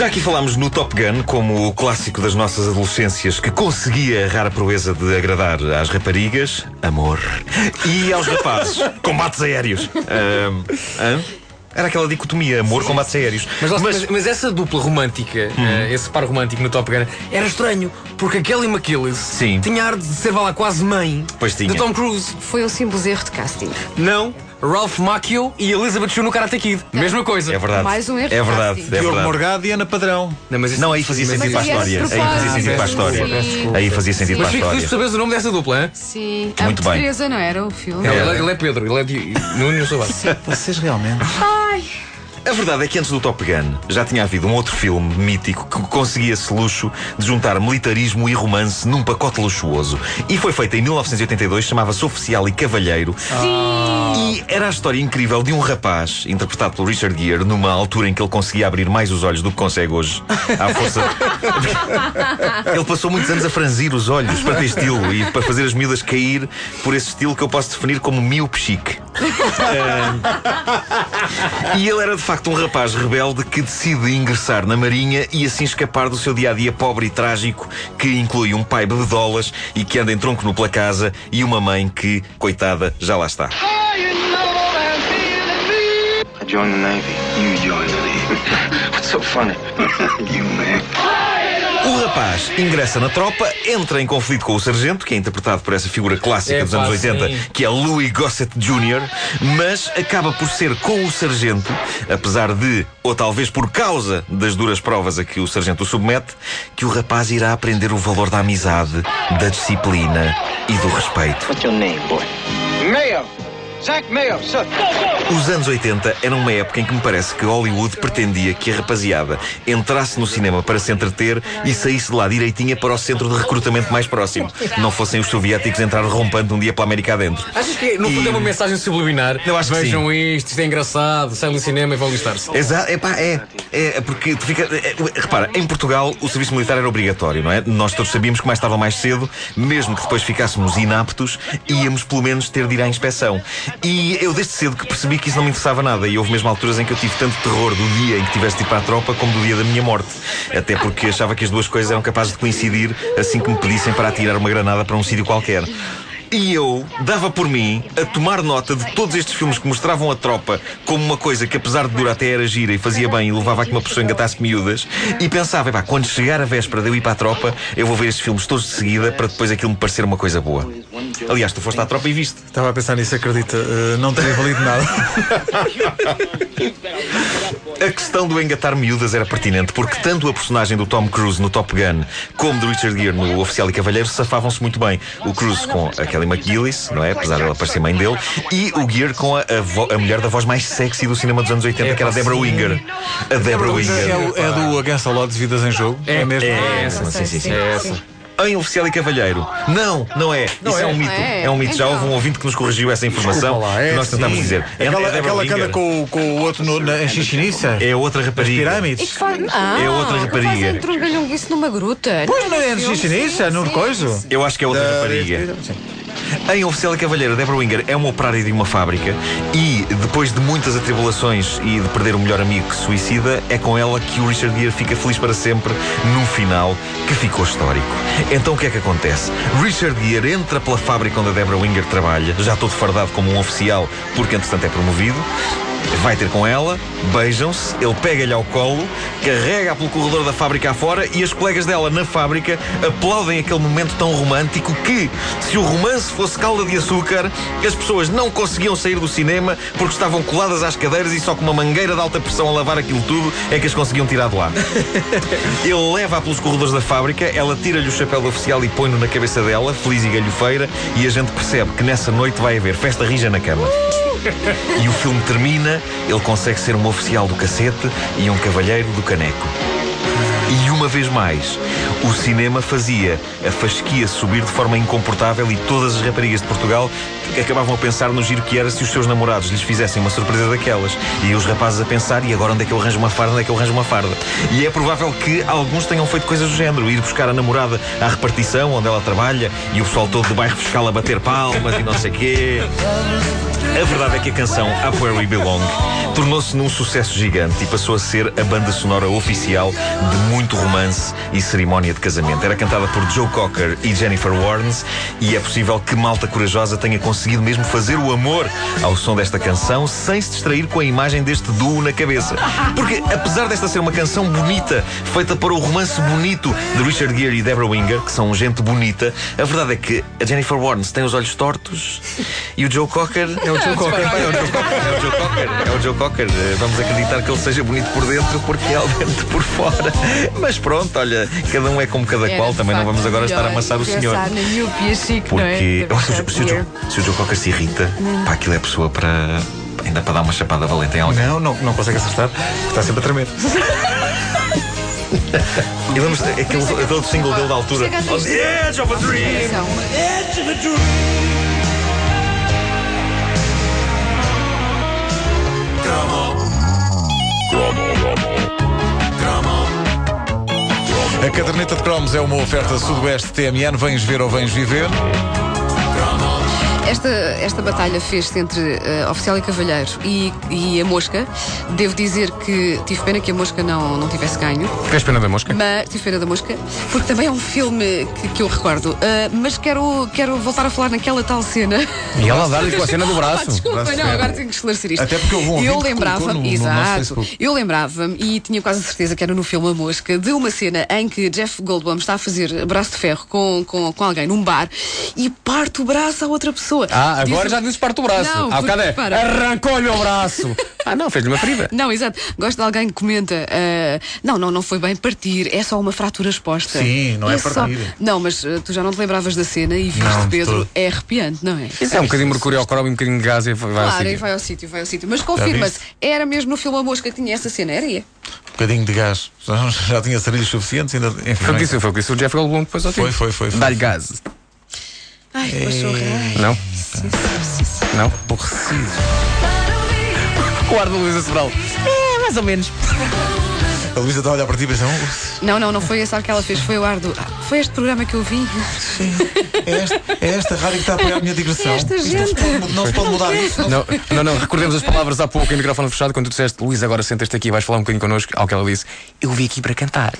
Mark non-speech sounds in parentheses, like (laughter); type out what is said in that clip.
Já aqui falámos no Top Gun como o clássico das nossas adolescências que conseguia a rara proeza de agradar às raparigas, amor, e aos rapazes, (laughs) combates aéreos. Hã? Era aquela dicotomia, amor, combates aéreos. Mas, mas, mas essa dupla romântica, eh, esse par romântico no Top Gun, era estranho, porque a Kelly McGillis Sim. tinha ar de ser vá lá quase mãe Pois tinha. de Tom Cruise. Foi um simples erro de casting. Não, Ralph Macchio e Elizabeth Shue no Karate Kid. Mesma coisa. É verdade. Mais um erro É de verdade, é Diogo verdade. Morgado e Ana Padrão. Não, mas isso- Não, aí fazia mas sentido para a Mas história. Aí fazia sentido para a história. Desculpa. Aí fazia sentido para Mas a fico feliz história. saberes o nome dessa dupla, hein? Sim. Muito a bem. Teresa, não era o filme? Não, É. ele, ele é Pedro, ele é de Nuno e eu sou Vasco. Vocês realmente. A verdade é que antes do Top Gun já tinha havido um outro filme mítico que conseguia esse luxo de juntar militarismo e romance num pacote luxuoso. E foi feito em 1982, chamava-se Oficial e Cavalheiro. E era a história incrível de um rapaz, interpretado pelo Richard Gere, numa altura em que ele conseguia abrir mais os olhos do que consegue hoje. À força. (laughs) ele passou muitos anos a franzir os olhos para ter estilo e para fazer as miúdas cair por esse estilo que eu posso definir como míope chique. (laughs) E ele era de facto um rapaz rebelde que decide ingressar na Marinha e assim escapar do seu dia a dia pobre e trágico, que inclui um pai bebedolas e que anda em tronco nu pela casa e uma mãe que, coitada, já lá está. Joined the Navy. You joined the Navy. (laughs) What's so funny? (laughs) you, man. O rapaz ingressa na tropa, entra em conflito com o sargento, que é interpretado por essa figura clássica É dos anos pá, 80, sim. que é Louis Gossett Jr., mas acaba por ser com o sargento, apesar de, ou talvez por causa das duras provas a que o sargento o submete, que o rapaz irá aprender o valor da amizade, da disciplina e do respeito. What's your name, boy? Mayo. Os anos 80 eram uma época em que me parece que Hollywood pretendia que a rapaziada entrasse no cinema para se entreter e saísse de lá direitinha para o centro de recrutamento mais próximo. Não fossem os soviéticos entrar rompando um dia pela América adentro. Achas que no fundo é uma mensagem subliminar? Eu acho que Vejam isto, isto é engraçado, saem do cinema e vão listar-se. Exato, epá, é, é porque tu fica. é, é, repara, em Portugal o serviço militar era obrigatório, não é? Nós todos sabíamos que mais ou mais cedo, mesmo que depois ficássemos inaptos, íamos pelo menos ter de ir à inspeção. E eu desde cedo que percebi que isso não me interessava nada. E houve mesmo alturas em que eu tive tanto terror do dia em que tivesse de ir para a tropa como do dia da minha morte. Até porque achava que as duas coisas eram capazes de coincidir assim que me pedissem para atirar uma granada para um sítio qualquer. E eu dava por mim a tomar nota de todos estes filmes que mostravam a tropa como uma coisa que, apesar de durar, até era gira e fazia bem e levava a que uma pessoa engatasse miúdas. E pensava, epá, quando chegar a véspera de eu ir para a tropa, eu vou ver estes filmes todos de seguida para depois aquilo me parecer uma coisa boa. Aliás, tu foste à tropa e viste. Estava a pensar nisso, acredita. eh, não teria valido nada. (laughs) A questão do engatar miúdas era pertinente porque tanto a personagem do Tom Cruise no Top Gun como do Richard Gere no Oficial e Cavalheiro safavam-se muito bem. O Cruise com a Kelly McGillis, não é? Apesar dela parecer mãe dele, e o Gere com a, a, vo- a mulher da voz mais sexy do cinema dos anos 80, que era a Deborah Winger. A Deborah É, Winger. o- é do Against All Odds Vidas em Jogo? É, mesmo? É essa, sim, sim, sim. É essa. Em Oficial e Cavalheiro. Não, não é. Isso é, é. um mito. É. É, um mito. Já Então. houve um ouvinte que nos corrigiu essa informação. Lá, é que nós tentámos sim. dizer. É, Aquela, é Deborah aquela que anda com, o- com o outro no, na, em Xixiniça? É outra As rapariga. pirâmides? Isto faz. Ah, É outra rapariga. Fazem trungalhonguice numa gruta. Pois não é filme, Xixiniça, no sim. Eu acho que é outra Da- rapariga. Em Oficial e Cavalheiro, Deborah Winger é uma operária de uma fábrica e, depois de muitas atribulações e de perder o melhor amigo que se suicida, é com ela que o Richard Gere fica feliz para sempre num final que ficou histórico. Então o que é que acontece? Richard Gere entra pela fábrica onde a Deborah Winger trabalha, já todo fardado como um oficial, porque entretanto é promovido. Vai ter com ela, beijam-se, ele pega-lhe ao colo, carrega-a pelo corredor da fábrica afora e as colegas dela na fábrica aplaudem aquele momento tão romântico que, se o romance fosse calda de açúcar, as pessoas não conseguiam sair do cinema porque estavam coladas às cadeiras e só com uma mangueira de alta pressão a lavar aquilo tudo é que as conseguiam tirar de lá. (laughs) Ele leva-a pelos corredores da fábrica, ela tira-lhe o chapéu de oficial e põe-no na cabeça dela, feliz e galhofeira, e a gente percebe que nessa noite vai haver festa rija na cama. E o filme termina, ele consegue ser um oficial do cacete e um cavalheiro do caneco. E uma vez mais, o cinema fazia a fasquia subir de forma incomportável e todas as raparigas de Portugal acabavam a pensar no giro que era se os seus namorados lhes fizessem uma surpresa daquelas. E os rapazes a pensar, e agora onde é que eu arranjo uma farda, onde é que eu arranjo uma farda? E é provável que alguns tenham feito coisas do género, ir buscar a namorada à repartição onde ela trabalha e o pessoal todo do bairro fiscal a bater palmas e não sei quê. A verdade é que a canção Up Where We Belong tornou-se num sucesso gigante e passou a ser a banda sonora oficial de muito romance e cerimónia de casamento. Era cantada por Joe Cocker e Jennifer Warnes e é possível que Malta Corajosa tenha conseguido mesmo fazer o amor ao som desta canção sem se distrair com a imagem deste duo na cabeça. Porque apesar desta ser uma canção bonita, feita para o romance bonito de Richard Gere e Deborah Winger, que são gente bonita, a verdade é que a Jennifer Warnes tem os olhos tortos e o Joe Cocker é o o Joe Cocker. É o Joe Cocker. É o Joe Cocker. Vamos acreditar que ele seja bonito por dentro porque é alvente por fora. Mas pronto, olha, cada um é como cada Era, qual. Também não vamos agora estar a amassar o senhor. É? Porque se, o Joe, Gere. se o Joe Cocker se irrita, pá, aquilo é pessoa para. ainda para dar uma chapada valente em alguém. Não, não, não consegue acertar. Está sempre a tremer. (laughs) (laughs) E lembras aquele, aquele single dele da altura? On the edge of a dream! Atenção. A caderneta de cromos é uma oferta Sudoeste TMN. Vens ver ou vens viver? Esta, esta batalha fez-se entre eh, Oficial e Cavalheiro e, e a Mosca. Devo dizer que tive pena que a Mosca não, não tivesse ganho. Tens pena da mosca? Mas tive pena da Mosca, porque também é um filme que, que eu recordo. Ah, mas quero, quero voltar a falar naquela tal cena. E ela dá-lhe com a cena do braço. (laughs) Ah, desculpa, Braço não, agora tenho que esclarecer isto. Até porque um ouvinte Eu lembrava-me, no- no exato, Facebook. eu lembrava-me e tinha quase certeza que era no filme A Mosca, de uma cena em que Jeff Goldblum está a fazer braço de ferro com, com, com alguém num bar e parte o braço à outra pessoa. Ah, agora Diz- já dizes parte do braço. Não, é. repara. Arrancou-lhe o braço. (laughs) Ah, não, fez-lhe uma ferida. Não, exato. Gosto de alguém que comenta. ah, não, não, não foi bem partir, é só uma fratura exposta. Sim, não é só- partir. Não, mas ah, tu já não te lembravas da cena e viste, Não, Pedro, todo. é arrepiante, não é? Isso é um bocadinho de mercúrio ao cromo e um bocadinho de gás e vai ao Claro, e sítio. vai ao sítio, vai ao sítio. Mas confirma-se, era mesmo no filme A Mosca que tinha essa cena, era? ia? Um bocadinho de gás. Já, já tinha sarilhos suficientes. Ainda, enfim, Foi o que disse, foi o que disse o Jeff Goldblum depois ao Foi, foi, foi, foi. Dá-lhe gás. Ai, que pachorra. Ai, Não? Não? aborrecido. O ar da Luísa Sobral. É, mais ou menos. A Luísa está a olhar para ti e pensa, "Oh, Não, não, não foi esse ar que ela fez, foi o ar do. Ah, foi este programa que eu vi. sim, é esta, é esta rádio que está a apoiar a minha digressão. Esta Isto não se gente. pode, não se pode mudar isso. Não, não, não, recordemos as palavras há pouco em microfone fechado quando tu disseste Luís, agora sentas-te aqui e vais falar um bocadinho connosco. Ao que ela disse, eu vim aqui para cantar.